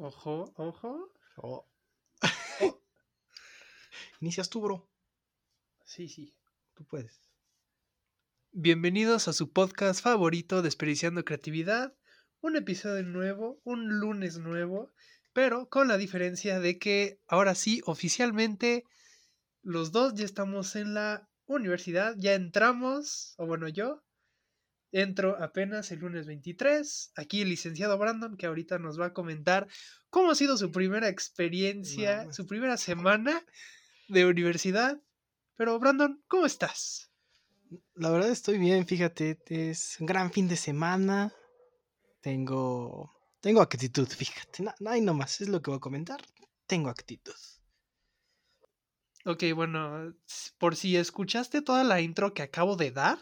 Ojo, ojo. Oh. Inicias tú, bro. Sí, sí. Tú puedes. Bienvenidos a su podcast favorito, Desperdiciando Creatividad. Un episodio nuevo, un lunes nuevo, pero con la diferencia de que ahora sí, oficialmente, los dos ya estamos en la universidad, ya entramos, o bueno, yo entro apenas el lunes 23. Aquí el licenciado Brandon, que ahorita nos va a comentar cómo ha sido su primera experiencia, su primera semana de universidad. Pero, Brandon, ¿cómo estás? La verdad estoy bien, fíjate. Es un gran fin de semana. Tengo. Tengo actitud, fíjate. No, no hay nomás, es lo que voy a comentar. Tengo actitud. Ok, bueno, por si escuchaste toda la intro que acabo de dar,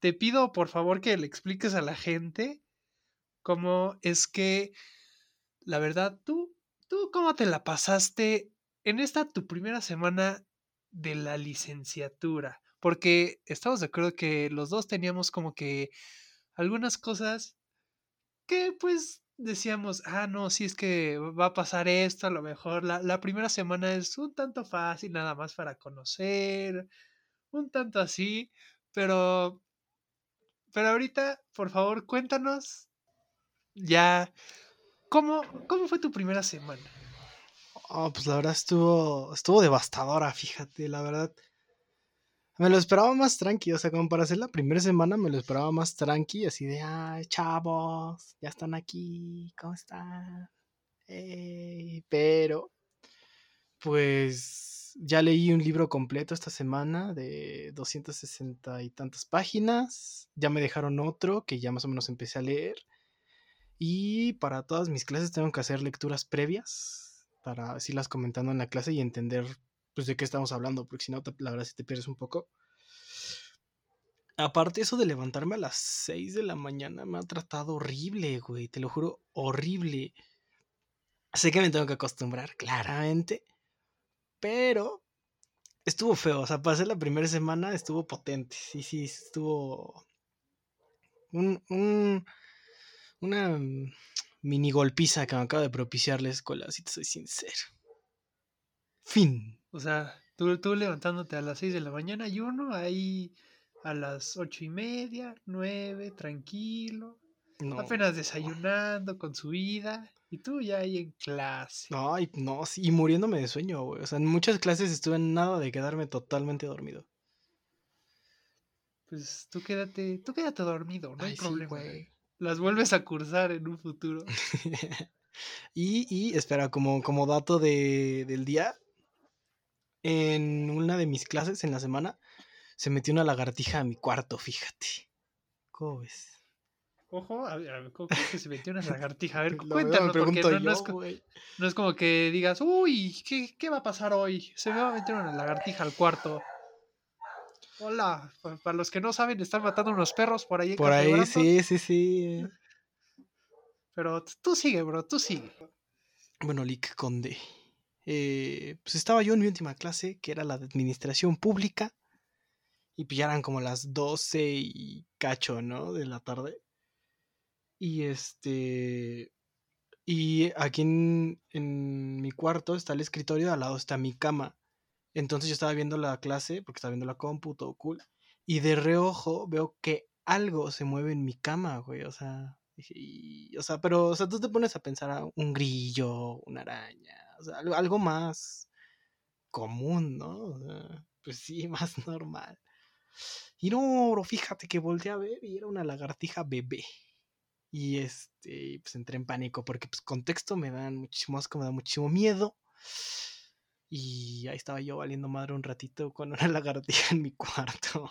te pido por favor que le expliques a la gente cómo es que, la verdad, tú, tú cómo te la pasaste en esta tu primera semana de la licenciatura, porque estamos de acuerdo que los dos teníamos como que algunas cosas que pues decíamos, ah, no, si es que va a pasar esto, a lo mejor la, la primera semana es un tanto fácil, nada más para conocer, un tanto así, pero, pero ahorita, por favor, cuéntanos ya, ¿cómo, cómo fue tu primera semana? Oh, pues la verdad estuvo. Estuvo devastadora, fíjate, la verdad. Me lo esperaba más tranqui, o sea, como para hacer la primera semana me lo esperaba más tranqui, así de, ay, chavos, ya están aquí, ¿cómo están? Ey", pero, pues, ya leí un libro completo esta semana de 260 y tantas páginas, ya me dejaron otro que ya más o menos empecé a leer, y para todas mis clases tengo que hacer lecturas previas, para así las comentando en la clase y entender pues de qué estamos hablando, porque si no, la verdad si te pierdes un poco. Aparte eso de levantarme a las 6 de la mañana me ha tratado horrible, güey, te lo juro, horrible. Sé que me tengo que acostumbrar, claramente, pero estuvo feo, o sea, ser la primera semana estuvo potente, sí, sí, estuvo un, un- una mini golpiza que me acaba de propiciar la escuela, si te soy sincero. Fin. O sea, tú, tú levantándote a las 6 de la mañana y uno ahí a las ocho y media, nueve, tranquilo, No. apenas desayunando con su vida y tú ya ahí en clase. Ay, no, sí, y muriéndome de sueño, güey. O sea, en muchas clases estuve en nada de quedarme totalmente dormido. Pues tú quédate, tú quédate dormido, no hay sí, problema. güey. Las vuelves a cursar en un futuro. y, y, espera, como, como dato de, del día, en una de mis clases en la semana se metió una lagartija a mi cuarto, fíjate. ¿Cómo ves? Ojo, a ver, a ver, ¿cómo es que se metió una lagartija? A ver, cuéntanos, porque pregunto no, no yo, es, co- güey. no es como que digas, uy, ¿qué, qué va a pasar hoy? Se me va a meter una lagartija al cuarto. Hola, pa- para los que no saben, están matando unos perros por ahí en Por ahí, sí, sí, sí. Pero tú sigue, bro, tú sigue. Bueno, Lick Conde. eh, pues estaba yo en mi última clase, que era la de administración pública. Y pues ya eran como las 12 y cacho, ¿no? De la tarde. Y este. Y aquí en, en mi cuarto está el escritorio, al lado está mi cama. Entonces yo estaba viendo la clase, porque estaba viendo la compu, todo cool. Y de reojo veo que algo se mueve en mi cama, güey. O sea, y- o sea, pero, o sea, tú te pones a pensar a un grillo, una araña, o sea, algo, algo más común, ¿no? O sea, pues sí, más normal. Y no, fíjate que volteé a ver y era una lagartija bebé. Y este, pues entré en pánico porque, pues, contexto me dan muchísimo asco, me da muchísimo miedo. Y ahí estaba yo valiendo madre un ratito con una lagartija en mi cuarto.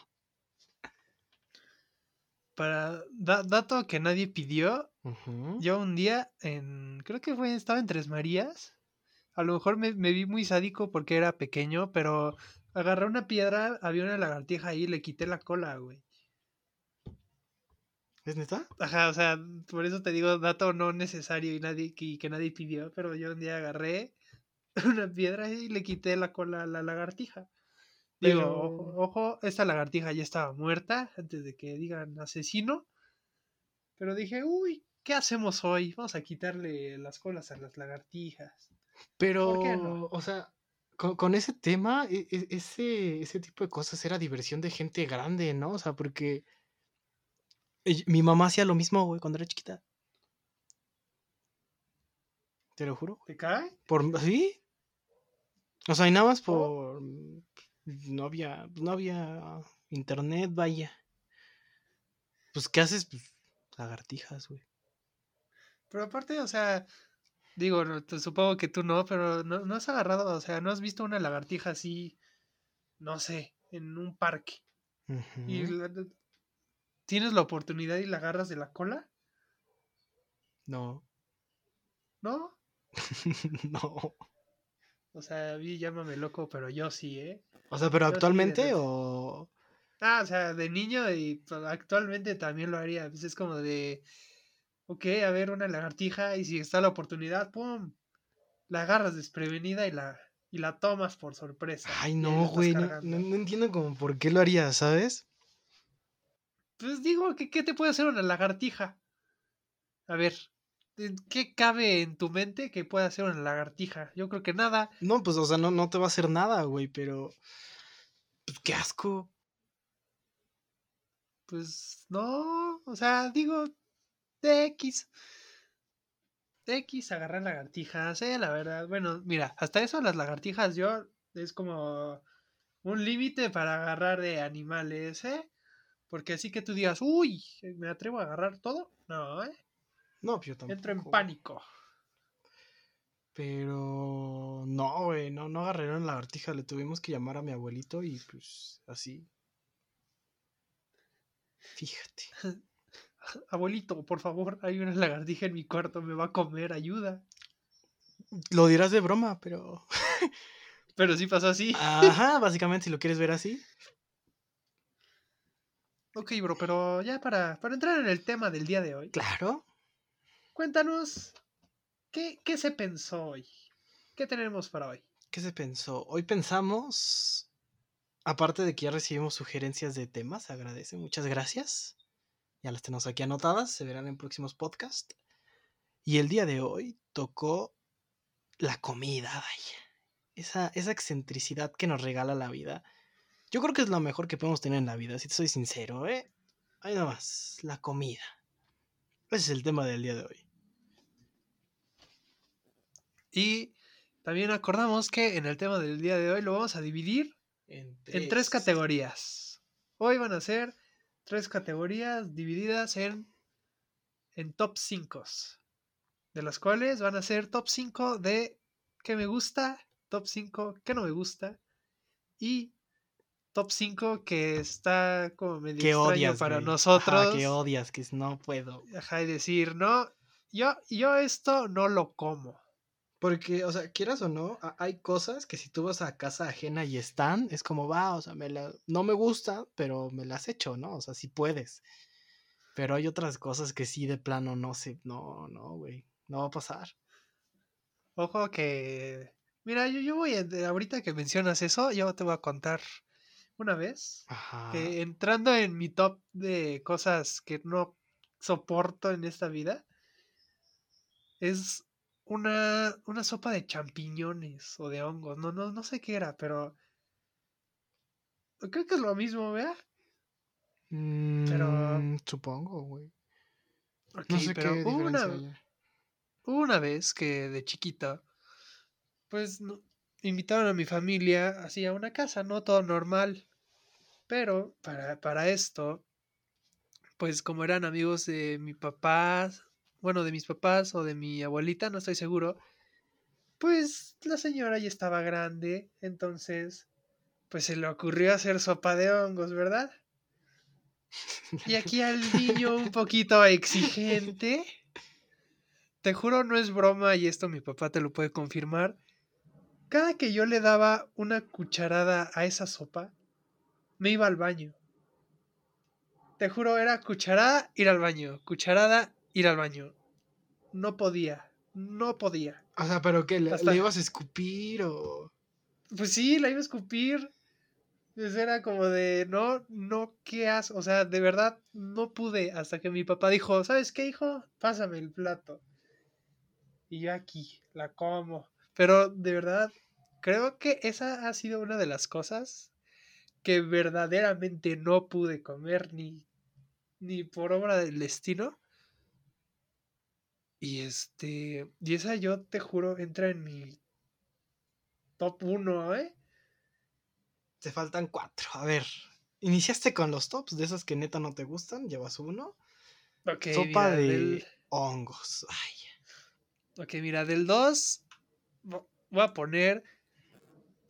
Para da- dato que nadie pidió, yo un día en, creo que fue, estaba en Tres Marías. A lo mejor me, me vi muy sádico porque era pequeño, pero agarré una piedra, había una lagartija ahí y le quité la cola, güey. ¿Es neta? Ajá, o sea, por eso te digo dato no necesario y nadie que, que nadie pidió, pero yo un día agarré una piedra y le quité la cola a la lagartija. Digo, Pero- ojo, ojo, esta lagartija ya estaba muerta antes de que digan asesino. Pero dije, uy, ¿qué hacemos hoy? Vamos a quitarle las colas a las lagartijas. Pero, qué no? o sea, con, con ese tema, e- e- ese, ese tipo de cosas era diversión de gente grande, ¿no? O sea, porque mi mamá hacía lo mismo, güey, cuando era chiquita. Te lo juro. ¿Te cae? Por, ¿Sí? O sea, y nada más por... No había, no había internet, vaya. Pues, ¿qué haces? Pues, lagartijas, güey. Pero aparte, o sea, digo, supongo que tú no, pero no, no has agarrado, o sea, no has visto una lagartija así, no sé, en un parque. Y tienes la oportunidad y la agarras de la cola, No. ¿no? no. O sea, a mí llámame loco, pero yo sí, ¿eh? O sea, pero Yo actualmente o... Ah, o sea, de niño y pues, actualmente también lo haría. Pues es como de, ok, a ver, una lagartija y si está la oportunidad, ¡pum! La agarras desprevenida y la, y la tomas por sorpresa. Ay, no, güey, no, no- no entiendo como por qué lo harías, ¿sabes? Pues digo, ¿qué, ¿qué te puede hacer una lagartija? A ver, ¿en ¿qué cabe en tu mente que pueda hacer una lagartija? Yo creo que nada. No, pues, o sea, no, no te va a hacer nada, güey, pero... Pues, qué asco. Pues no, o sea, digo, de X. De X agarrar lagartijas, eh, la verdad. Bueno, mira, hasta eso las lagartijas yo es como un límite para agarrar de animales, ¿eh? Porque así que tú digas, uy, me atrevo a agarrar todo. No, ¿eh? No, pues yo tampoco. Entro en pánico. Pero... No, güey, no, no agarré una lagartija. Le tuvimos que llamar a mi abuelito y, pues, así. Fíjate. Abuelito, por favor, hay una lagartija en mi cuarto, me va a comer, ayuda. Lo dirás de broma, pero... Pero sí pasó así. Ajá, básicamente, si lo quieres ver así. Ok, bro, pero ya para, para entrar en el tema del día de hoy. Claro. Cuéntanos, ¿qué, ¿qué se pensó hoy? ¿Qué tenemos para hoy? ¿Qué se pensó? Hoy pensamos, aparte de que ya recibimos sugerencias de temas, agradece, muchas gracias. Ya las tenemos aquí anotadas, se verán en próximos podcasts. Y el día de hoy tocó la comida, vaya. Esa, esa excentricidad que nos regala la vida. Yo creo que es lo mejor que podemos tener en la vida, si te soy sincero, ¿eh? Ahí nomás, la comida. Ese es el tema del día de hoy. Y también acordamos que en el tema del día de hoy lo vamos a dividir en tres categorías. Hoy van a ser tres categorías divididas en, en top 5. De las cuales van a ser top 5 de qué me gusta, top 5 que no me gusta y top 5 que está como medio Que extraño odias para güey. nosotros. Ajá, que odias, que no puedo. Ajá, y decir, no, yo, yo esto no lo como. Porque, o sea, quieras o no, hay cosas que si tú vas a casa ajena y están, es como va, o sea, me la, no me gusta, pero me las echo, ¿no? O sea, sí puedes. Pero hay otras cosas que sí de plano no sé, no, no, güey, no va a pasar. Ojo que. Mira, yo, yo voy a. Ahorita que mencionas eso, yo te voy a contar una vez. Ajá. Que entrando en mi top de cosas que no soporto en esta vida. Es una, una sopa de champiñones o de hongos. No, no, no sé qué era, pero. Creo que es lo mismo, ¿vea? pero- Mm, supongo, güey. Ok, No sé pero qué hubo una, diferencia haya. Hubo una vez que de chiquita, pues no- invitaron a mi familia así a una casa, ¿no? Todo normal. Pero para, para esto, pues como eran amigos de mi papá, bueno, de mis papás o de mi abuelita, no estoy seguro, pues la señora ya estaba grande, entonces, pues se le ocurrió hacer sopa de hongos, ¿verdad? Y aquí al niño un poquito exigente. Te juro, no es broma y esto mi papá te lo puede confirmar. Cada que yo le daba una cucharada a esa sopa, me iba al baño. Te juro, era cucharada, ir al baño. Cucharada, ir al baño. No podía, no podía. O sea, pero ¿qué? ¿Le, Hasta- le ibas a escupir o...? Pues sí, la iba a escupir. Pues era como de, no, no, ¿qué haces? O sea, de verdad, no pude hasta que mi papá dijo, ¿sabes qué, hijo? Pásame el plato. Y yo aquí, la como. Pero de verdad, creo que esa ha sido una de las cosas que verdaderamente no pude comer ni, ni por obra del destino. Y este, y esa yo te juro entra en mi top 1, ¿eh? Te faltan cuatro. A ver, iniciaste con los tops de esas que neta no te gustan, llevas uno. Ok, Sopa mira, de del- hongos. Ay, Ok, mira, del 2 voy a poner.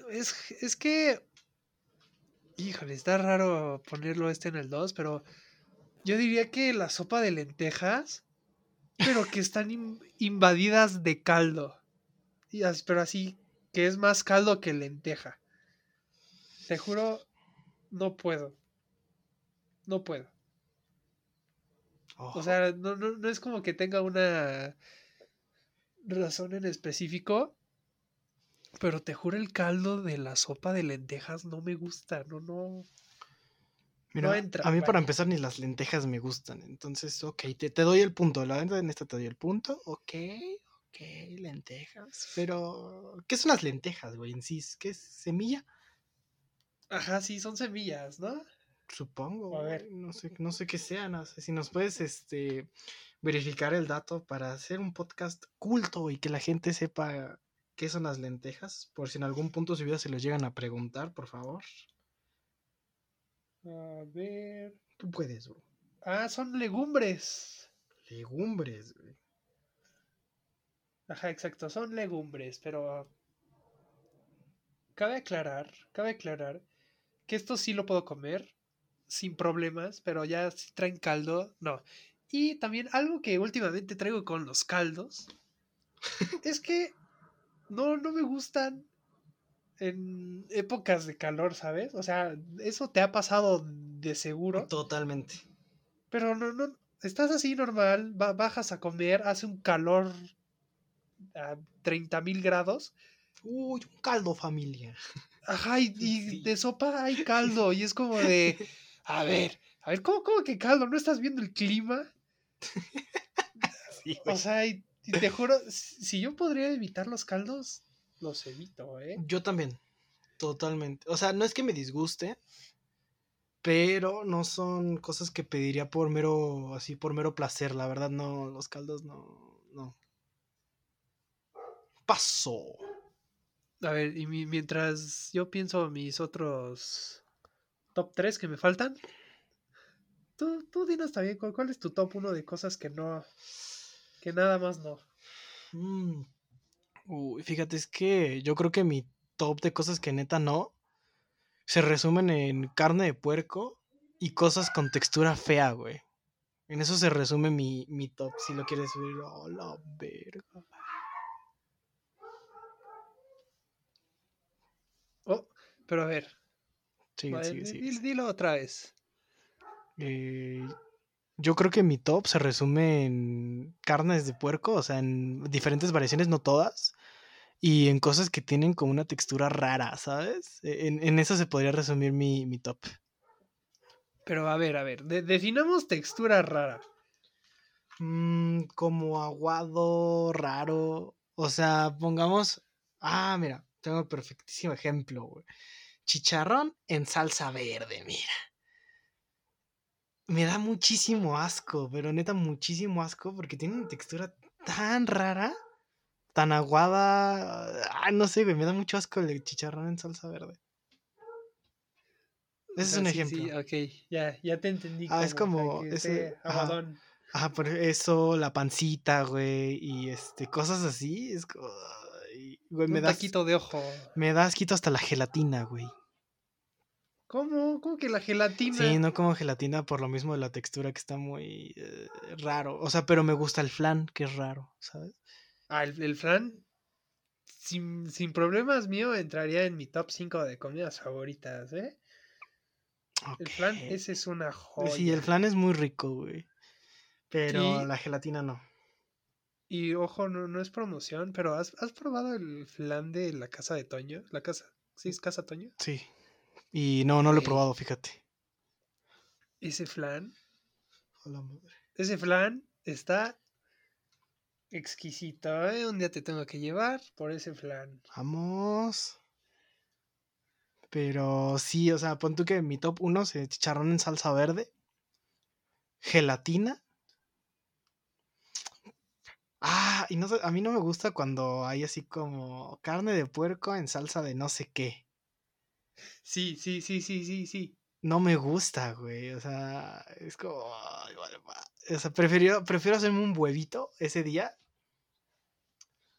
Es, es que. Híjole, está raro ponerlo este en el 2, pero yo diría que la sopa de lentejas, pero que están in- invadidas de caldo. Y as- pero así, que es más caldo que lenteja. Te juro, no puedo. No puedo. ojo. O sea, no, no, no es como que tenga una razón en específico. Pero te juro, el caldo de la sopa de lentejas no me gusta. No, no. Mira, entra, a mí para empezar ni las lentejas me gustan. Entonces, ok, te, te doy el punto. La verdad en esta te doy el punto. Ok, ok, lentejas. Pero, ¿qué son las lentejas, güey? En sí, ¿qué es semilla? Ajá, sí, son semillas, ¿no? Supongo. A ver. No sé, no sé qué sea, no sé. Si nos puedes este, verificar el dato para hacer un podcast culto y que la gente sepa qué son las lentejas. Por si en algún punto de su vida se los llegan a preguntar, por favor. A ver. Tú puedes, bro. Ah, son legumbres. Legumbres, güey. Ajá, exacto, son legumbres, pero. Cabe aclarar, cabe aclarar que esto sí lo puedo comer sin problemas, pero ya si traen caldo, no. Y también algo que últimamente traigo con los caldos es que no, no me gustan en épocas de calor, ¿sabes? O sea, eso te ha pasado de seguro. Totalmente. Pero no, no, estás así normal, ba- bajas a comer, hace un calor a 30 mil grados. Uy, un caldo familia. Ajá, y, y Sí. de sopa hay caldo. Y es como de, a ver, a ver, ¿cómo, cómo que caldo? ¿No estás viendo el clima? Sí, O sea, y te juro, si yo podría evitar los caldos, los evito, ¿eh? Yo también. Totalmente. O sea, no es que me disguste, pero no son cosas que pediría por mero, así, por mero placer. La verdad, no, los caldos no, no. Paso. A ver, y mi- mientras yo pienso mis otros top 3 que me faltan, tú, tú dinos también cuál, cuál es tu top 1 de cosas que no, que nada más no. Mm. Uy, fíjate, es que yo creo que mi top de cosas que neta no se resumen en carne de puerco y cosas con textura fea, güey. En eso se resume mi, mi top, si lo quieres subir. Oh, la verga. Oh, pero a ver, sigue, di- sigue. dilo otra vez. Eh, yo creo que mi top se resume en carnes de puerco, o sea, en diferentes variaciones, no todas, y en cosas que tienen como una textura rara, ¿sabes? E- En, en eso se podría resumir mi, mi top. Pero a ver, a ver, de- definamos textura rara. Mm, como aguado, raro, o sea, pongamos... Ah, mira, tengo el perfectísimo ejemplo, güey. Chicharrón en salsa verde, mira. Me da muchísimo asco, pero neta muchísimo asco porque tiene una textura tan rara, tan aguada. Ah, no sé, güey, me da mucho asco el chicharrón en salsa verde. Ese es un sí, ejemplo. sí, ok, ya, ya te entendí. Ah, es para como ese- ajá. Ajá, por eso, la pancita, güey, y este, cosas así, es como, güey, me Un da, taquito de ojo. me da asquito hasta la gelatina, güey. ¿Cómo? ¿Cómo que la gelatina? Sí, no como gelatina por lo mismo de la textura que está muy eh, raro. O sea, pero me gusta el flan, que es raro, ¿sabes? Ah, el, el flan, sin, sin problemas mío, entraría en mi top 5 de comidas favoritas, ¿eh? El flan, ese es una joya. Sí, el flan es muy rico, güey. Pero la gelatina no. Y ojo, no, no es promoción, pero ¿has, has probado el flan de la casa de Toño? ¿La casa? ¿Sí es casa Toño? Sí. Y no, no lo he probado, fíjate. Ese flan, A la madre. ese flan está exquisito, ¿eh? Un día te tengo que llevar por ese flan. Vamos. Pero sí, o sea, pon tú que mi top 1 es chicharrón en salsa verde, gelatina. Ah, y no a mí no me gusta cuando hay así como carne de puerco en salsa de no sé qué. Sí, sí, sí, sí, sí, sí. No me gusta, güey. O sea, es como. ay, vale, va. O sea, prefiero, prefiero hacerme un huevito ese día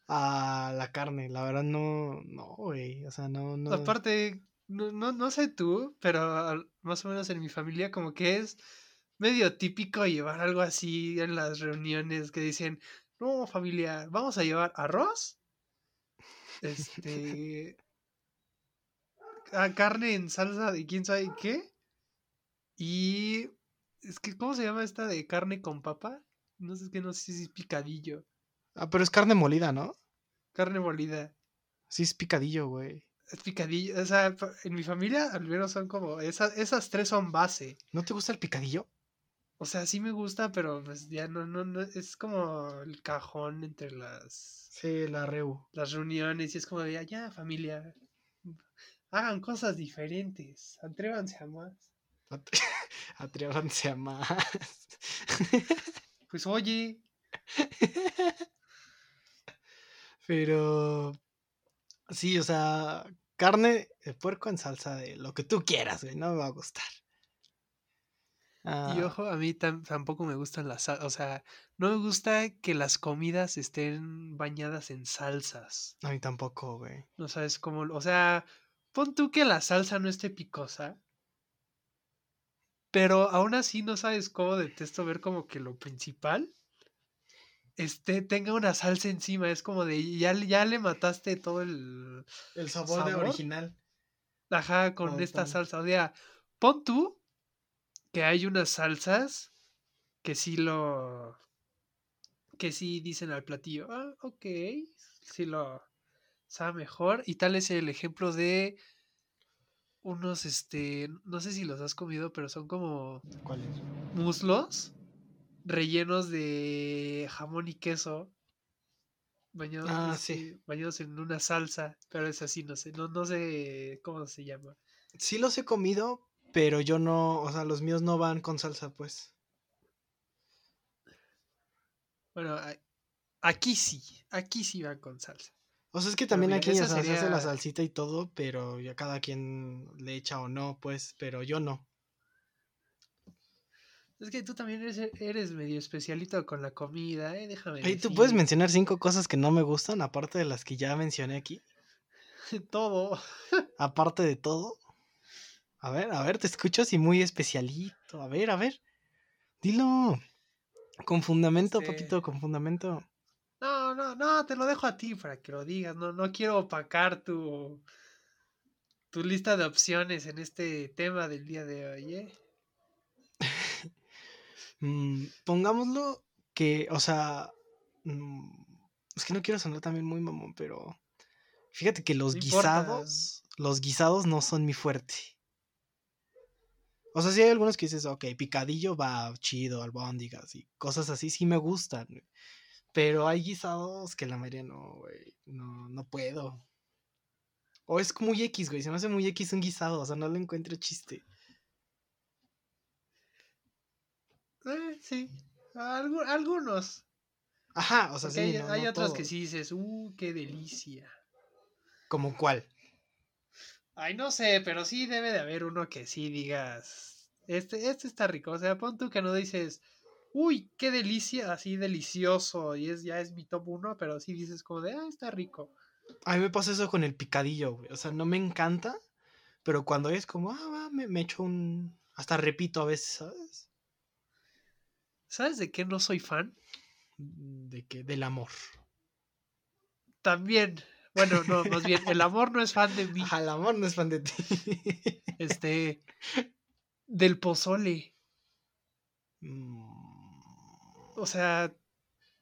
a la carne. La verdad, no, no, güey. O sea, no, no. Aparte, no, no, no sé tú, pero más o menos en mi familia como que es medio típico llevar algo así en las reuniones que dicen, no, familia, vamos a llevar arroz, este, a carne en salsa de quién sabe qué, y es que, ¿cómo se llama esta de carne con papa? No sé, es que no sé si es picadillo, Ah, pero es carne molida, ¿no? carne molida. Sí, es picadillo, güey. Es picadillo, o sea, en mi familia al menos son como, esas, esas tres son base. ¿No te gusta el picadillo? O sea, sí me gusta, pero pues ya no, no, no, es como el cajón entre las, Sí, la reu. las reuniones y es como de, "Ah, ya, familia, hagan cosas diferentes, atrévanse a más. At- Atrévanse a más. Pues oye, Pero. Sí, o sea, carne de puerco en salsa de lo que tú quieras, güey. No me va a gustar. y Ah, ojo, a mí tam- tampoco me gustan las, o sea, no me gusta que las comidas estén bañadas en salsas. a mí tampoco, güey. No sabes cómo, o sea, pon tú que la salsa no esté picosa, pero aún así no sabes cómo detesto ver como que lo principal este tenga una salsa encima, es como de ya, le- ya le mataste todo el El sabor de original. ajá con esta salsa, o sea, pon tú que hay unas salsas que sí lo que sí dicen al platillo, ah, ok, sí lo sabe mejor y tal es el ejemplo de unos, este, no sé si los has comido, pero son como ¿Cuál es? muslos rellenos de jamón y queso. Bañados, Ah, sí. bañados en una salsa, pero es así, no sé, no, no sé cómo se llama. Sí los he comido, pero yo no, o sea, los míos no van con salsa, pues. Bueno, aquí sí, aquí sí va con salsa. O sea, es que también aquí o sea, se hace la sería- salsita y todo, pero ya cada quien le echa o no, pues, pero yo no. Es que tú también eres, eres medio especialito con la comida, ¿eh? Déjame Ey, ¿Tú puedes mencionar cinco cosas que no me gustan, aparte de las que ya mencioné aquí? todo. Aparte de todo. A ver, a ver, te escucho así muy especialito. A ver, a ver. Dilo. Con fundamento, Este- papito, con fundamento. No, no, te lo dejo a ti para que lo digas. No, no quiero opacar tu, tu lista de opciones en este tema del día de hoy, ¿eh? Mm, pongámoslo que, o sea, mm, es que no quiero sonar también muy mamón, pero fíjate que los No importa. guisados, los guisados no son mi fuerte. O sea, sí hay algunos que dices, ok, picadillo va chido, albóndigas y cosas así, sí me gustan. Pero hay guisados que la mayoría no, güey, no, no puedo. O es muy X, güey, se me hace muy X un guisado, o sea, no le encuentro chiste. Eh, sí, algu- algunos. Ajá, o sea, Porque sí, hay, no- hay no otros que sí dices, uh, qué delicia. ¿Como cuál? Ay, no sé, pero sí debe de haber uno que sí digas, este, este está rico. O sea, pon tú que no dices, uy, qué delicia, así delicioso, y es ya es mi top uno, pero sí dices como de, ah, está rico. A mí me pasa eso con el picadillo, güey. O sea, no me encanta, pero cuando es como, ah, va, me, me echo un... Hasta repito a veces, ¿sabes? ¿Sabes de qué no soy fan? De que, del amor. También, bueno, no, más bien, el amor no es fan de mí, Ajá, el amor no es fan de ti. este, del pozole. Mm, O sea,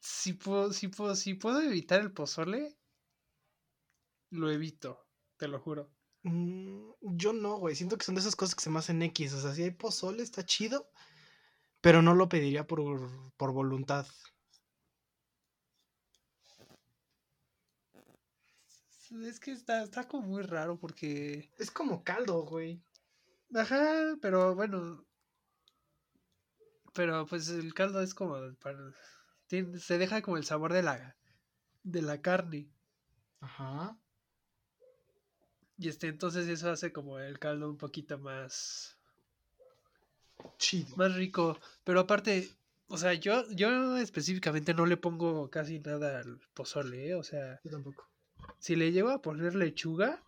si puedo, si puedo, si puedo evitar el pozole, lo evito, te lo juro. Mm, yo no, güey. Siento que son de esas cosas que se me hacen X. O sea, si hay pozole, está chido. Pero no lo pediría por, por voluntad. Es que está, está como muy raro porque. Es como caldo, güey. Ajá, pero bueno. Pero pues el caldo es como. para- tiene- se deja como el sabor de la, de la carne. Ajá. Y este, entonces eso hace como el caldo un poquito más. Chido. más rico. Pero aparte, o sea, yo, yo específicamente no le pongo casi nada al pozole, ¿eh? O sea, Yo tampoco. si le llego a poner lechuga,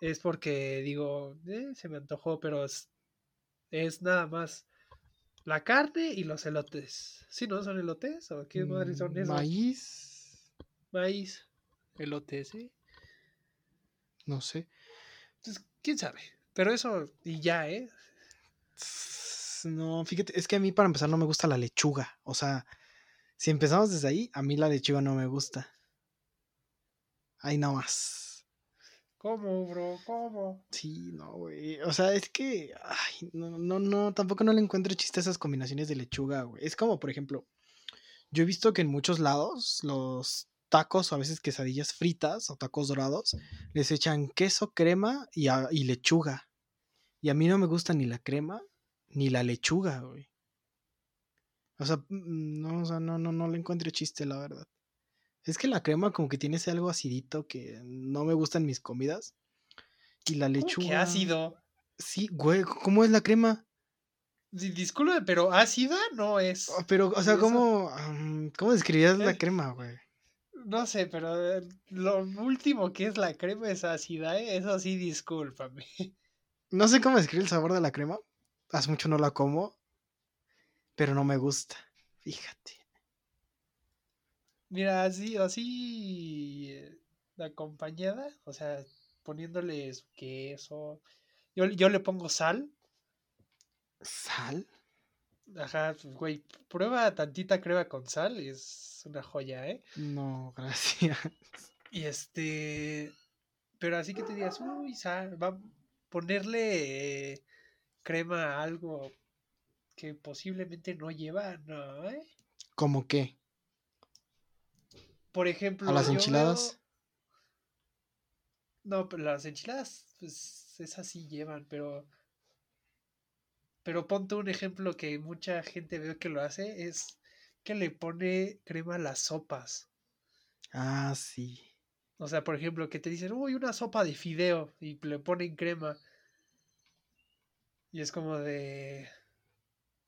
es porque digo, "Eh, se me antojó, pero es, es nada más la carne y los elotes. ¿Sí, no? ¿Son elotes? ¿O qué madre son Mm, esos? Maíz. Maíz. Elotes, ¿sí? No sé. Entonces, quién sabe. Pero eso, y ya, ¿eh? No, fíjate, es que a mí para empezar no me gusta la lechuga. O sea, si empezamos desde ahí, a mí la lechuga no me gusta. Ahí no más. ¿Cómo, bro? ¿Cómo? Sí, no, güey. O sea, es que. Ay, no, no, no. Tampoco no le encuentro chiste a esas combinaciones de lechuga, güey. Es como, por ejemplo, yo he visto que en muchos lados los tacos o a veces quesadillas fritas o tacos dorados les echan queso, crema y, y lechuga. Y a mí no me gusta ni la crema ni la lechuga, güey. O sea, mm, no, o sea, no, no, no le encuentro chiste, la verdad. Es que la crema como que tiene ese algo acidito que no me gusta en mis comidas. Y la ¿Cómo lechuga. que ácido? Sí, güey, ¿cómo es la crema? Di- Disculpe, pero ácida no es. Oh, pero, o sea, ¿cómo, am, ¿cómo describirías la crema, güey? No sé, pero eh, lo último que es la crema es ácida, ¿eh? Eso sí, discúlpame. No sé cómo describir el sabor de la crema. Hace mucho no la como. Pero no me gusta. Fíjate. Mira, así, así eh, acompañada, o sea, poniéndole su queso. Yo, yo le pongo sal. ¿Sal? Ajá, pues, güey, prueba tantita crema con sal, es una joya, ¿eh? No, gracias. Y este, pero así que te digas, uy, sal, va a ponerle eh, crema a algo que posiblemente no lleva, no, ¿eh? ¿Cómo qué? Por ejemplo, ¿A las enchiladas? veo- No, pero las enchiladas, pues esas sí llevan, pero. Pero ponte un ejemplo que mucha gente veo que lo hace, es que le pone crema a las sopas. Ah, sí. O sea, por ejemplo, que te dicen, uy, una sopa de fideo, y le ponen crema. Y es como de.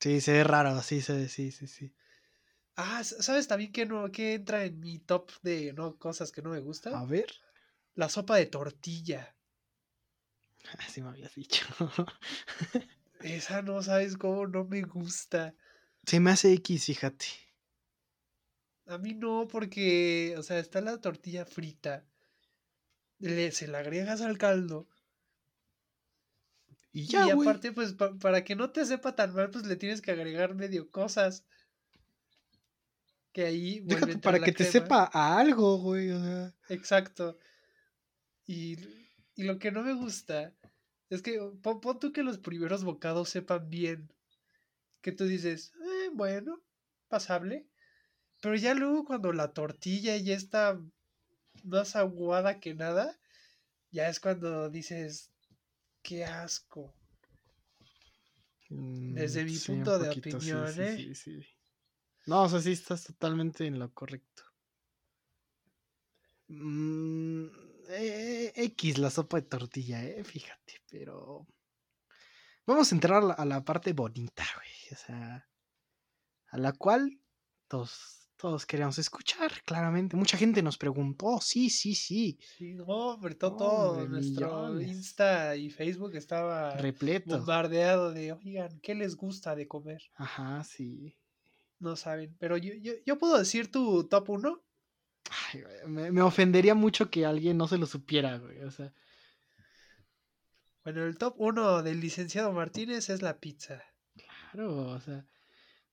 Sí, se ve raro, sí, se ve, sí, sí, sí. Ah, ¿sabes también que no, que entra en mi top de no cosas que no me A gustan? ver. La sopa de tortilla. Así me habías dicho. Esa no sabes cómo no me gusta. Se me hace X, fíjate. A mí no, porque, o sea, está la tortilla frita. Le, se la agregas al caldo. Y Y, ya, güey. aparte, pues, pa- para que no te sepa tan mal, pues le tienes que agregar medio cosas. Que ahí Déjate para que te sepa a algo, güey. O sea. Exacto. Y, y lo que no me gusta es que pon, pon tú que los primeros bocados sepan bien. Que tú dices, "Eh, bueno, pasable. Pero ya luego cuando la tortilla ya está más aguada que nada, ya es cuando dices, qué asco. Desde mm, mi sí, un punto de poquito, opinión, sí, ¿eh? sí, sí. No, o sea, sí estás totalmente en lo correcto. Mm, eh, X la sopa de tortilla, eh, fíjate, pero vamos a entrar a la, a la parte bonita, güey, o sea, a la cual todos, todos queríamos escuchar, claramente. Mucha gente nos preguntó, sí, sí, sí, Sí, no, hombre, todo, nuestro millones. Insta y Facebook estaba repleto. bombardeado de, oigan, ¿qué les gusta de comer? Ajá, sí. No saben, pero yo, yo, yo puedo decir tu top 1. Ay, me, me ofendería mucho que alguien no se lo supiera, güey, o sea. Bueno, el top 1 del licenciado Martínez es la pizza. Claro, o sea,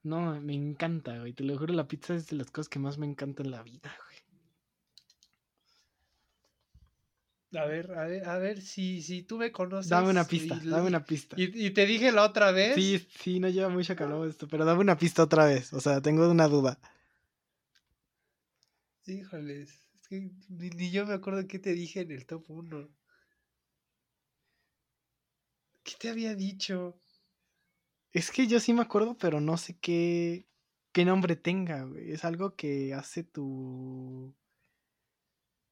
no, me encanta, güey. Te lo juro, la pizza es de las cosas que más me encanta en la vida, güey. A ver, a ver, a ver, si, si tú me conoces. Dame una pista, y- dame una pista. Y, y te dije la otra vez. Sí, sí, no lleva mucho que hablamos de esto, pero dame una pista otra vez. O sea, tengo una duda. Híjoles, es que ni, ni yo me acuerdo qué te dije en el top 1. ¿Qué te había dicho? Es que yo sí me acuerdo, pero no sé qué, qué nombre tenga, güey. Es algo que hace tu.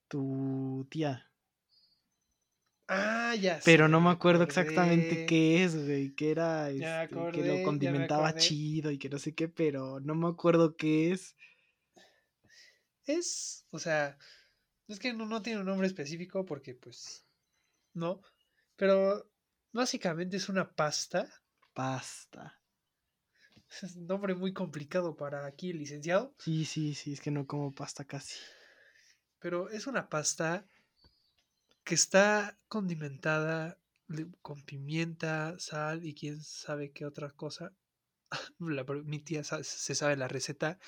tu tía. Ah, ya Pero sé, no me acuerdo exactamente qué es, güey. Que era este, que lo me condimentaba chido y que no sé qué, pero no me acuerdo qué es. Es, o sea, es que no, no tiene un nombre específico porque, pues, no. Pero básicamente es una pasta. Pasta. Es un nombre muy complicado para aquí licenciado. Sí, sí, sí, es que no como pasta casi. Pero es una pasta que está condimentada con pimienta, sal y quién sabe qué otra cosa. La, mi tía se sabe la receta.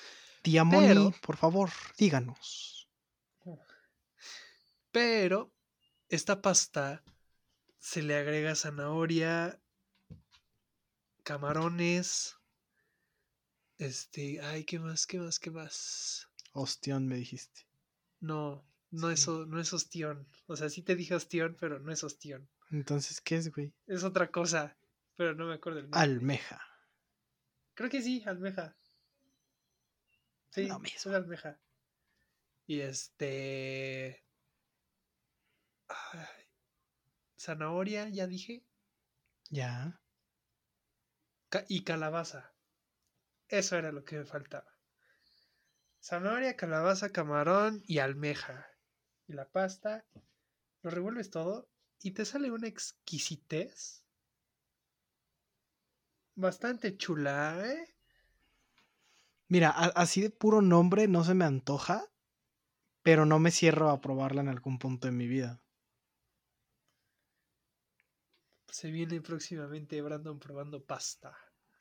Tía Moni, Pero- por favor, díganos. Pero esta pasta se le agrega zanahoria, camarones. Este, ay, ¿qué más? ¿Qué más? ¿Qué más? Ostión, me dijiste. No, no es, no es ostión. O sea, sí te dije ostión, pero no es ostión. Entonces, ¿qué es, güey? Es otra cosa, pero no me acuerdo el nombre. Almeja. Creo que sí, almeja. Sí, Lo es almeja. Y este. ay, zanahoria, ya dije. Ya. ca- y calabaza. Eso era lo que me faltaba. Zanahoria, calabaza, camarón y almeja. Y la pasta. Lo revuelves todo y te sale una exquisitez. Bastante chula, ¿eh? Mira, así de puro nombre no se me antoja, pero no me cierro a probarla en algún punto de mi vida. Se viene próximamente Brandon probando pasta.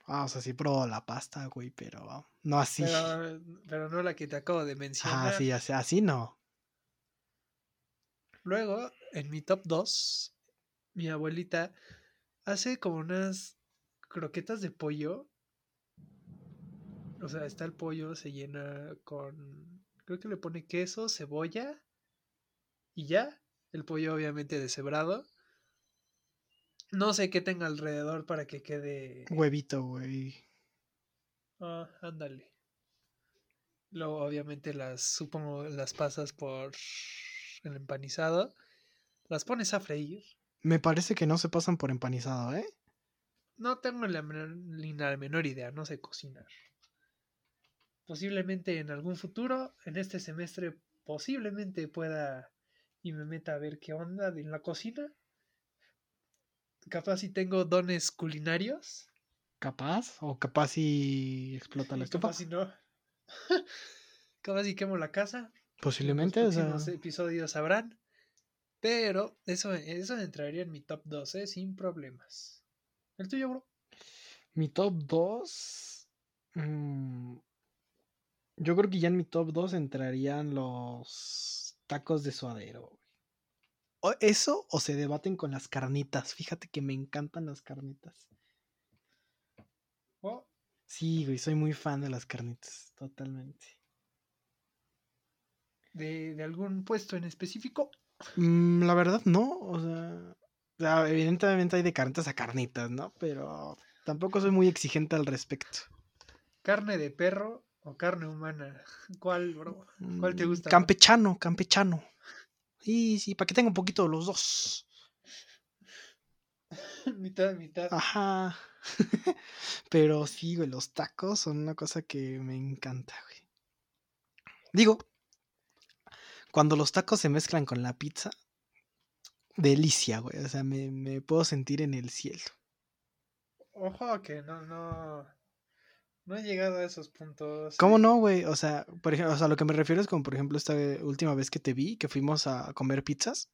Ah, o sea, sí probó la pasta, güey, pero no así. Pero, pero no la que te acabo de mencionar. Ah, sí, así, así no. Luego, en mi top 2, mi abuelita hace como unas croquetas de pollo. O sea, está el pollo, se llena con. Creo que le pone queso, cebolla. Y ya. El pollo, obviamente, deshebrado. No sé qué tenga alrededor para que quede. Huevito, güey. Ah, ándale. Luego, obviamente, las supongo las pasas por el empanizado. Las pones a freír. Me parece que no se pasan por empanizado, ¿eh? No tengo la menor, ni la menor idea, no sé cocinar. Posiblemente en algún futuro, en este semestre, posiblemente pueda y me meta a ver qué onda en la cocina. Capaz si tengo dones culinarios. Capaz, o capaz si explota la estufa. capaz si no. capaz si quemo la casa. Posiblemente, en o los próximos episodios sabrán. Pero eso, eso entraría en mi top 12 sin problemas. ¿El tuyo, bro? Mi top 2. yo creo que ya en mi top 2 entrarían los tacos de suadero. eso o se debaten con las carnitas. Fíjate que me encantan las carnitas. Oh, Sí, güey, soy muy fan de las carnitas. Totalmente. De, de algún puesto en específico. Mm, la verdad, no. O sea, o sea, evidentemente hay de carnitas a carnitas, ¿no? Pero tampoco soy muy exigente al respecto. ¿Carne de perro o carne humana? ¿Cuál, bro? ¿Cuál te Mm, gusta? Campechano, campechano. Sí, sí, para que tenga un poquito de los dos. mitad, mitad. Ajá. Pero sí, güey, los tacos son una cosa que me encanta, güey. Digo, cuando los tacos se mezclan con la pizza, delicia, güey. O sea, me, me puedo sentir en el cielo. Ojo que no, no. No he llegado a esos puntos. ¿Cómo no, güey? O sea, por ejemplo, o sea, lo que me refiero es como, por ejemplo, esta última vez que te vi, que fuimos a comer pizzas,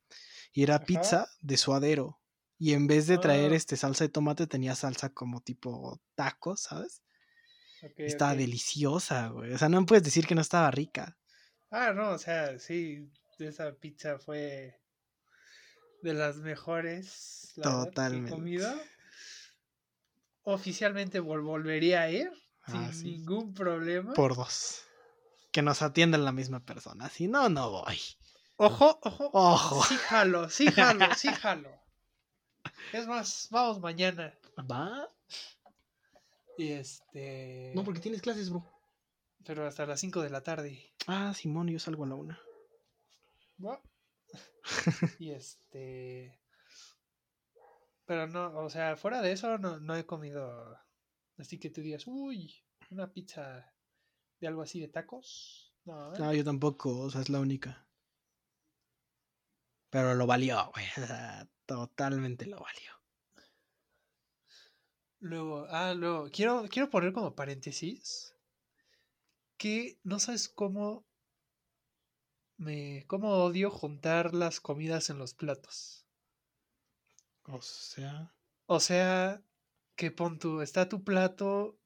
y era Ajá. pizza de suadero. Y en vez de traer Ah. este salsa de tomate, tenía salsa como tipo tacos, ¿sabes? Estaba deliciosa, güey. O sea, no puedes decir que no estaba rica. Ah, no, o sea, sí, esa pizza fue. de las mejores la verdad, que he Totalmente. comido. Oficialmente vol- volvería a ir Ah, sin sí. ningún problema. Por dos. Que nos atiendan la misma persona. Si no, no voy. Ojo, ojo. Ojo. Sí jalo, sí jalo, sí jalo. Es más, vamos mañana. ¿Va? Y este. No, porque tienes clases, bro. Pero hasta las 5 de la tarde. Ah, Simón, yo salgo a la una. ¿va? y este. Pero no, o sea, fuera de eso no, no he comido. Así que tú digas, uy, una pizza de algo así de tacos. No, ¿eh? No, yo tampoco, o sea, es la única. Pero lo valió, güey. totalmente lo valió. Luego, ah, luego, quiero, quiero poner como paréntesis que no sabes cómo me, cómo odio juntar las comidas en los platos. O sea. O sea, que pon tu, está tu plato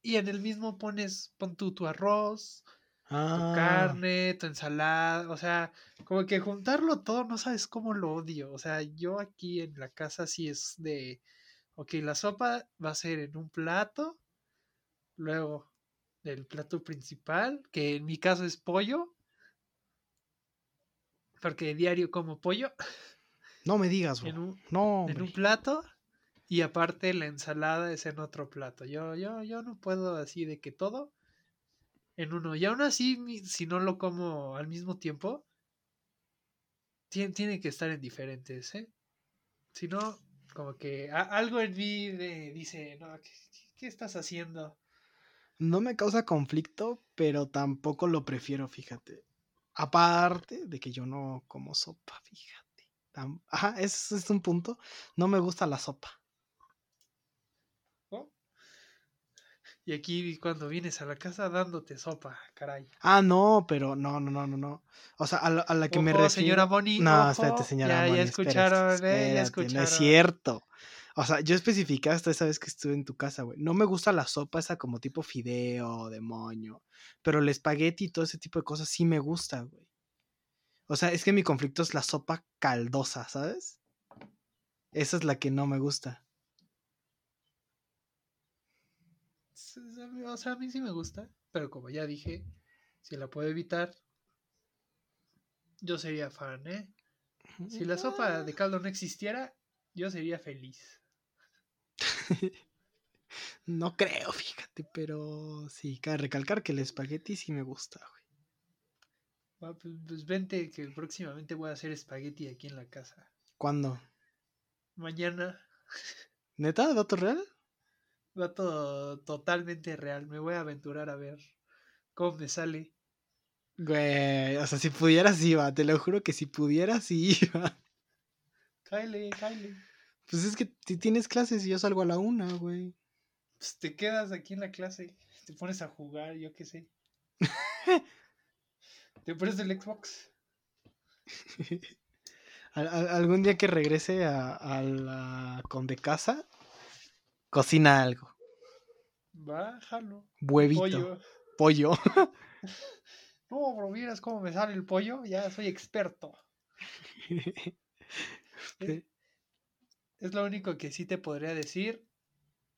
y en el mismo pones, pon tu, tu arroz, tu Ah, carne, tu ensalada, o sea, como que juntarlo todo, no sabes cómo lo odio. O sea, yo aquí en la casa sí es de, ok, la sopa va a ser en un plato, luego el plato principal, que en mi caso es pollo, porque diario como pollo, no me digas, en un, No, en un plato. Y aparte la ensalada es en otro plato. Yo, yo, yo no puedo así de que todo en uno. Y aún así, si no lo como al mismo tiempo, tiene, tiene que estar en diferentes, ¿eh? Si no, como que a- algo en mí dice, no, ¿qué, qué- qué estás haciendo? No me causa conflicto, pero tampoco lo prefiero, fíjate. Aparte de que yo no como sopa, fíjate. Ajá, ese es un punto. No me gusta la sopa. ¿no? Y aquí cuando vienes a la casa dándote sopa, caray. Ah, no, pero no, no, no, no, no. O sea, a, la- a la que me Ojo, refiero. señora Bonnie, No, ojo, espérate, señora ya, espérate, escucharon, ¿eh? Ya espérate, escucharon. No es cierto. O sea, yo especifiqué hasta esa vez que estuve en tu casa, güey. No me gusta la sopa esa como tipo fideo, de moño. Pero el espagueti y todo ese tipo de cosas sí me gusta, güey. O sea, es que mi conflicto es la sopa caldosa, ¿sabes? Esa es la que no me gusta. O sea, a mí sí me gusta, pero como ya dije, si la puedo evitar, yo sería fan, ¿eh? Si la sopa de caldo no existiera, yo sería feliz. No creo, fíjate, pero sí, cabe recalcar que el espagueti sí me gusta, güey. Va, pues, pues vente que próximamente voy a hacer espagueti aquí en la casa. ¿Cuándo? Mañana ¿Neta? ¿Dato real? va todo totalmente real. Me voy a aventurar a ver cómo me sale. Güey, o sea, si pudieras iba, te lo juro que si pudieras iba. Kyle, Kyle. Pues es que si tienes clases y yo salgo a la una, güey. Pues te quedas aquí en la clase, te pones a jugar, yo qué sé. te pones el Xbox. Al- al- algún día que regrese a, a la conde casa, cocina algo. Bájalo. Huevito, Pollo. pollo. No, bro, vieras cómo me sale el pollo, ya soy experto. Sí. Es lo único que sí te podría decir.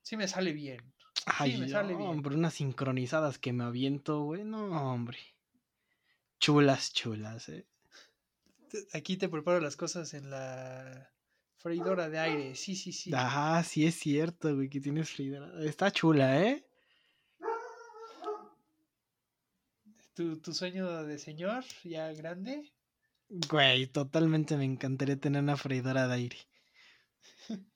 Sí me sale bien. Ay, me sale bien. hombre, unas sincronizadas que me aviento, güey. No, hombre. Chulas, chulas, eh. Aquí te preparo las cosas en la freidora de aire. Sí, sí, sí. Ah, sí es cierto, güey, que tienes freidora. Está chula, ¿eh? ¿Tu, tu sueño de señor ya grande. Güey, totalmente me encantaría tener una freidora de aire.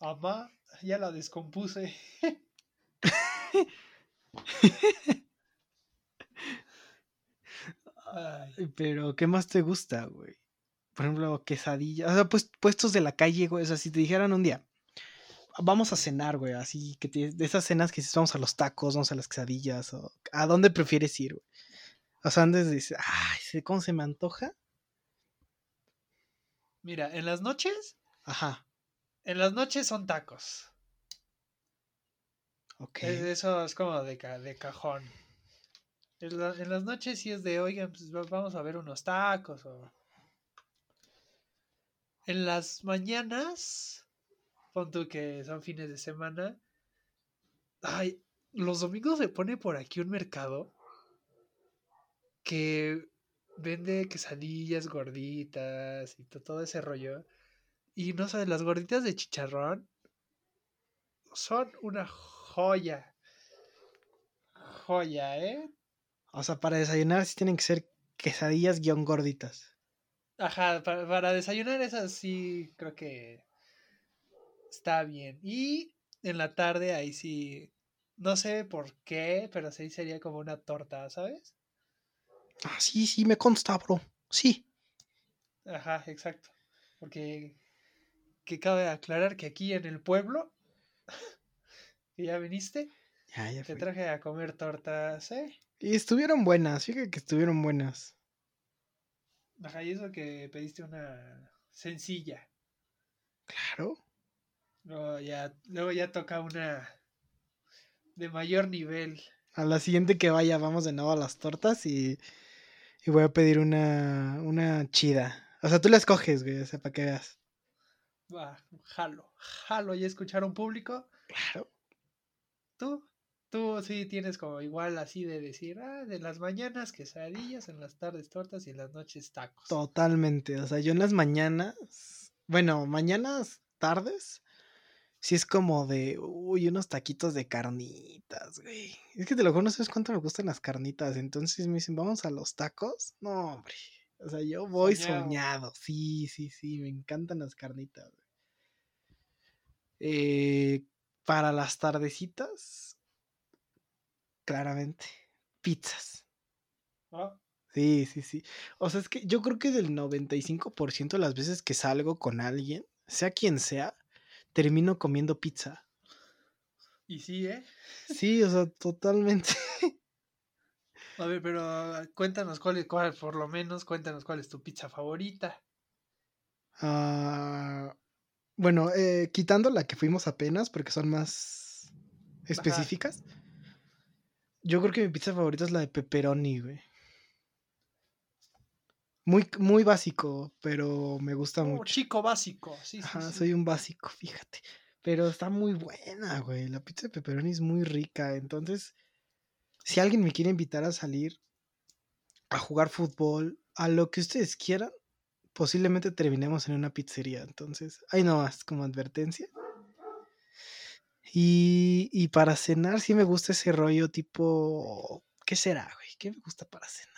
Amá, ya la descompuse. Ay, Pero, ¿qué más te gusta, güey? Por ejemplo, quesadillas. O sea, pues puestos de la calle, güey. O sea, si te dijeran un día, vamos a cenar, güey, así que te- de esas cenas que dices, vamos a los tacos, vamos a las quesadillas, o ¿a dónde prefieres ir, güey? O sea, antes dices, ay, ¿sí- ¿cómo se me antoja? Mira, en las noches, Ajá, en las noches son tacos. ok. Es- eso es como de, ca- de cajón. En, la- en las noches sí es de, oigan, pues va- vamos a ver unos tacos o... En las mañanas, pon tú que son fines de semana. Ay, los domingos se pone por aquí un mercado que vende quesadillas gorditas y todo ese rollo. Y no sabes, las gorditas de chicharrón son una joya. Joya, ¿eh? O sea, para desayunar sí tienen que ser quesadillas guion gorditas. Ajá, para, para desayunar esas sí creo que está bien. Y en la tarde ahí sí, no sé por qué, pero sí sería como una torta, ¿sabes? Ah, sí, sí, me consta, bro. Sí. Ajá, exacto. Porque que cabe aclarar que aquí en el pueblo, que ya viniste, Ya, ya te traje a comer tortas, ¿eh? Y estuvieron buenas, fíjate que estuvieron buenas. Ajá, y eso que pediste una sencilla. Claro. Luego ya, luego ya toca una de mayor nivel. A la siguiente que vaya, vamos de nuevo a las tortas y, y voy a pedir una, una chida. O sea, tú la escoges, güey, o sea, para que veas. Va, jalo, jalo, ya escucharon público. Claro. Tú, tú sí tienes como igual así de decir, ah, de las mañanas quesadillas, en las tardes tortas y en las noches tacos. Totalmente. O sea, yo en las mañanas, bueno, mañanas, tardes, sí es como de, uy, unos taquitos de carnitas, güey. Es que te lo juro, no sabes cuánto me gustan las carnitas. Entonces me dicen, vamos a los tacos. No, hombre. O sea, yo voy Soñado. soñado. Sí, sí, sí, me encantan las carnitas. Eh, para las tardecitas, claramente, pizzas. ¿no? Sí, sí, sí. O sea, es que yo creo que del 95% de las veces que salgo con alguien, sea quien sea, termino comiendo pizza. Y sí, ¿eh? Sí, o sea, totalmente. A ver, pero cuéntanos cuál es, cuál, por lo menos, cuéntanos cuál es tu pizza favorita. Ah, bueno, eh, quitando la que fuimos apenas, porque son más específicas. Yo creo que mi pizza favorita es la de pepperoni, güey. Muy, muy básico, pero me gusta Oh, mucho. chico básico, sí, sí, Ajá, sí. soy un básico, fíjate. Pero está muy buena, güey. La pizza de pepperoni es muy rica. Entonces, si alguien me quiere invitar a salir a jugar fútbol, a lo que ustedes quieran, posiblemente terminemos en una pizzería. Entonces, ahí nomás, como advertencia. Y, y para cenar, sí me gusta ese rollo tipo. ¿Qué será, güey? ¿Qué me gusta para cenar?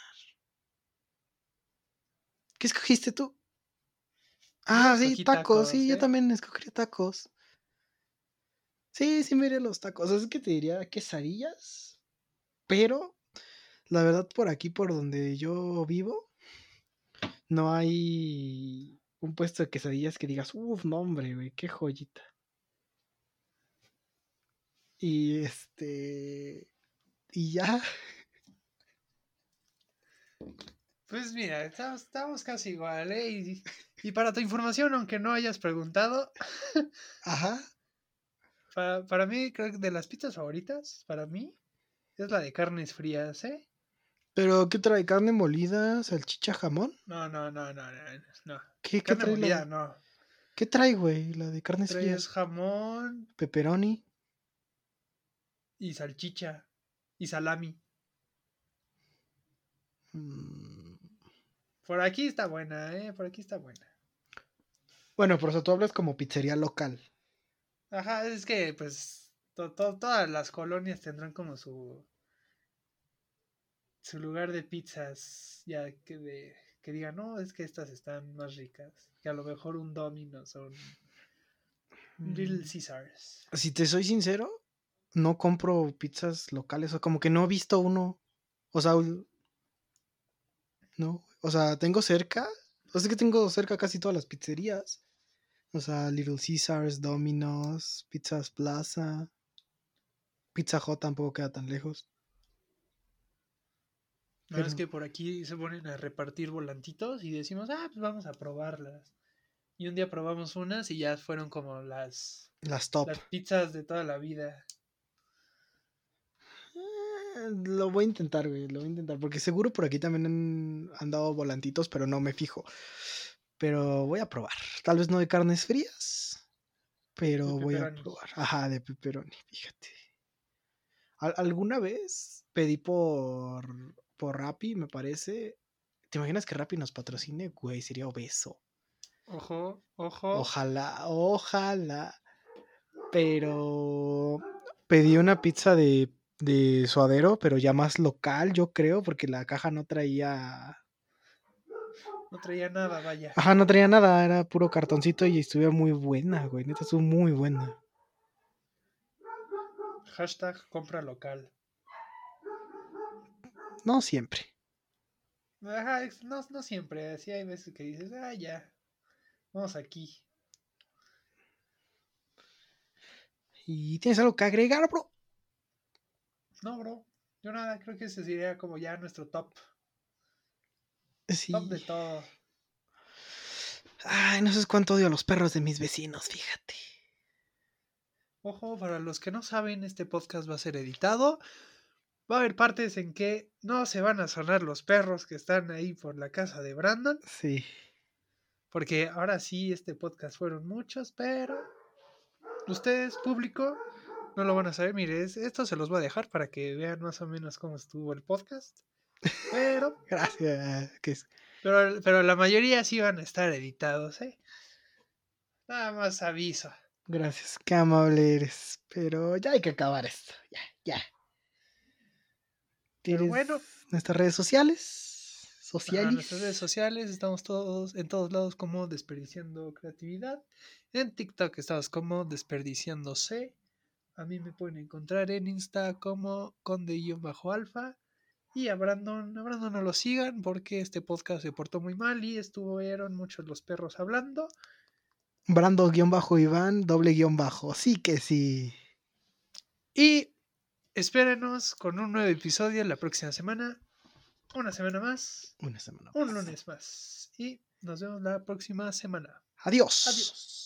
¿Qué escogiste tú? Ah, sí, tacos, tacos, sí, yo ¿eh? también escogería tacos. Sí, sí, me iría los tacos. Es que te diría quesadillas, pero la verdad por aquí, por donde yo vivo, no hay un puesto de quesadillas que digas, uff, no hombre, güey, qué joyita. Y este... Y ya, Pues mira, estamos, estamos casi igual, ¿eh? Y, y para tu información, aunque no hayas preguntado, ajá. para, para mí, creo que de las pizzas favoritas, para mí, es la de carnes frías, ¿eh? Pero, ¿qué trae? ¿Carne molida? ¿Salchicha, jamón? No, no, no, no, no. no. ¿Qué, qué Carne trae la molida, no. ¿Qué trae, güey? La de carnes Traes frías. jamón Pepperoni. y salchicha y salami. Mm, Por aquí está buena, ¿eh? Por aquí está buena. Bueno, por eso tú hablas como pizzería local. Ajá, es que pues to- to- todas las colonias tendrán como su su lugar de pizzas ya que de que digan, no, es que estas están más ricas. Que a lo mejor un Domino's o un un Little Mm. Caesars. Si te soy sincero, no compro pizzas locales. O como que no he visto uno. O sea, no. O sea, tengo cerca. O sea, que tengo cerca casi todas las pizzerías. O sea, Little Caesars, Domino's, Pizzas Plaza. Pizza Hut tampoco queda tan lejos. No, es Pero- que por aquí se ponen a repartir volantitos y decimos, ah, pues vamos a probarlas. Y un día probamos unas y ya fueron como las, Las top. las pizzas de toda la vida. Eh, Lo voy a intentar, güey. Lo voy a intentar. Porque seguro por aquí también han, han dado volantitos, pero no me fijo. Pero voy a probar. Tal vez no de carnes frías, pero De voy a probar. Ajá, de pepperoni, fíjate. Al- alguna vez pedí por, por Rappi, me parece. ¿Te imaginas que Rappi nos patrocine? Güey, sería obeso. Ojo, ojo. Ojalá, ojalá. Pero pedí una pizza de, de suadero, pero ya más local, yo creo, porque la caja no traía. No traía nada, vaya. Ajá, no traía nada, era puro cartoncito y estuvo muy buena, güey. Neta, estuvo muy buena. Hashtag compra local. No siempre. Ajá, no, no siempre. Así hay veces que dices, ah, ya. Vamos aquí. ¿Y tienes algo que agregar, bro? No, bro. Yo nada, creo que ese sería como ya nuestro top. Sí. Top de todo. Ay, no sé cuánto odio a los perros de mis vecinos, fíjate. Ojo, para los que no saben, este podcast va a ser editado. Va a haber partes en que no se van a sonar los perros que están ahí por la casa de Brandon. Sí. Porque ahora sí, este podcast fueron muchos, pero ustedes, público, no lo van a saber. Mire, es- esto se los voy a dejar para que vean más o menos cómo estuvo el podcast. Pero, Gracias. Pero, pero la mayoría sí van a estar editados, ¿eh? Nada más aviso. Gracias, qué amable eres. Pero ya hay que acabar esto. Ya, ya. Pero ¿Tienes bueno. nuestras redes sociales? Sociales. nuestras redes sociales estamos todos en todos lados como desperdiciando creatividad. En TikTok estamos como desperdiciándose. A mí me pueden encontrar en Insta como conde-alfa. Y a Brandon, a Brandon no lo sigan porque este podcast se portó muy mal y estuvieron muchos los perros hablando. Brando-Iván, doble guion bajo. Sí que sí. Y espérenos con un nuevo episodio la próxima semana. Una semana más. Una semana. Un más. lunes más. Y nos vemos la próxima semana. Adiós. Adiós.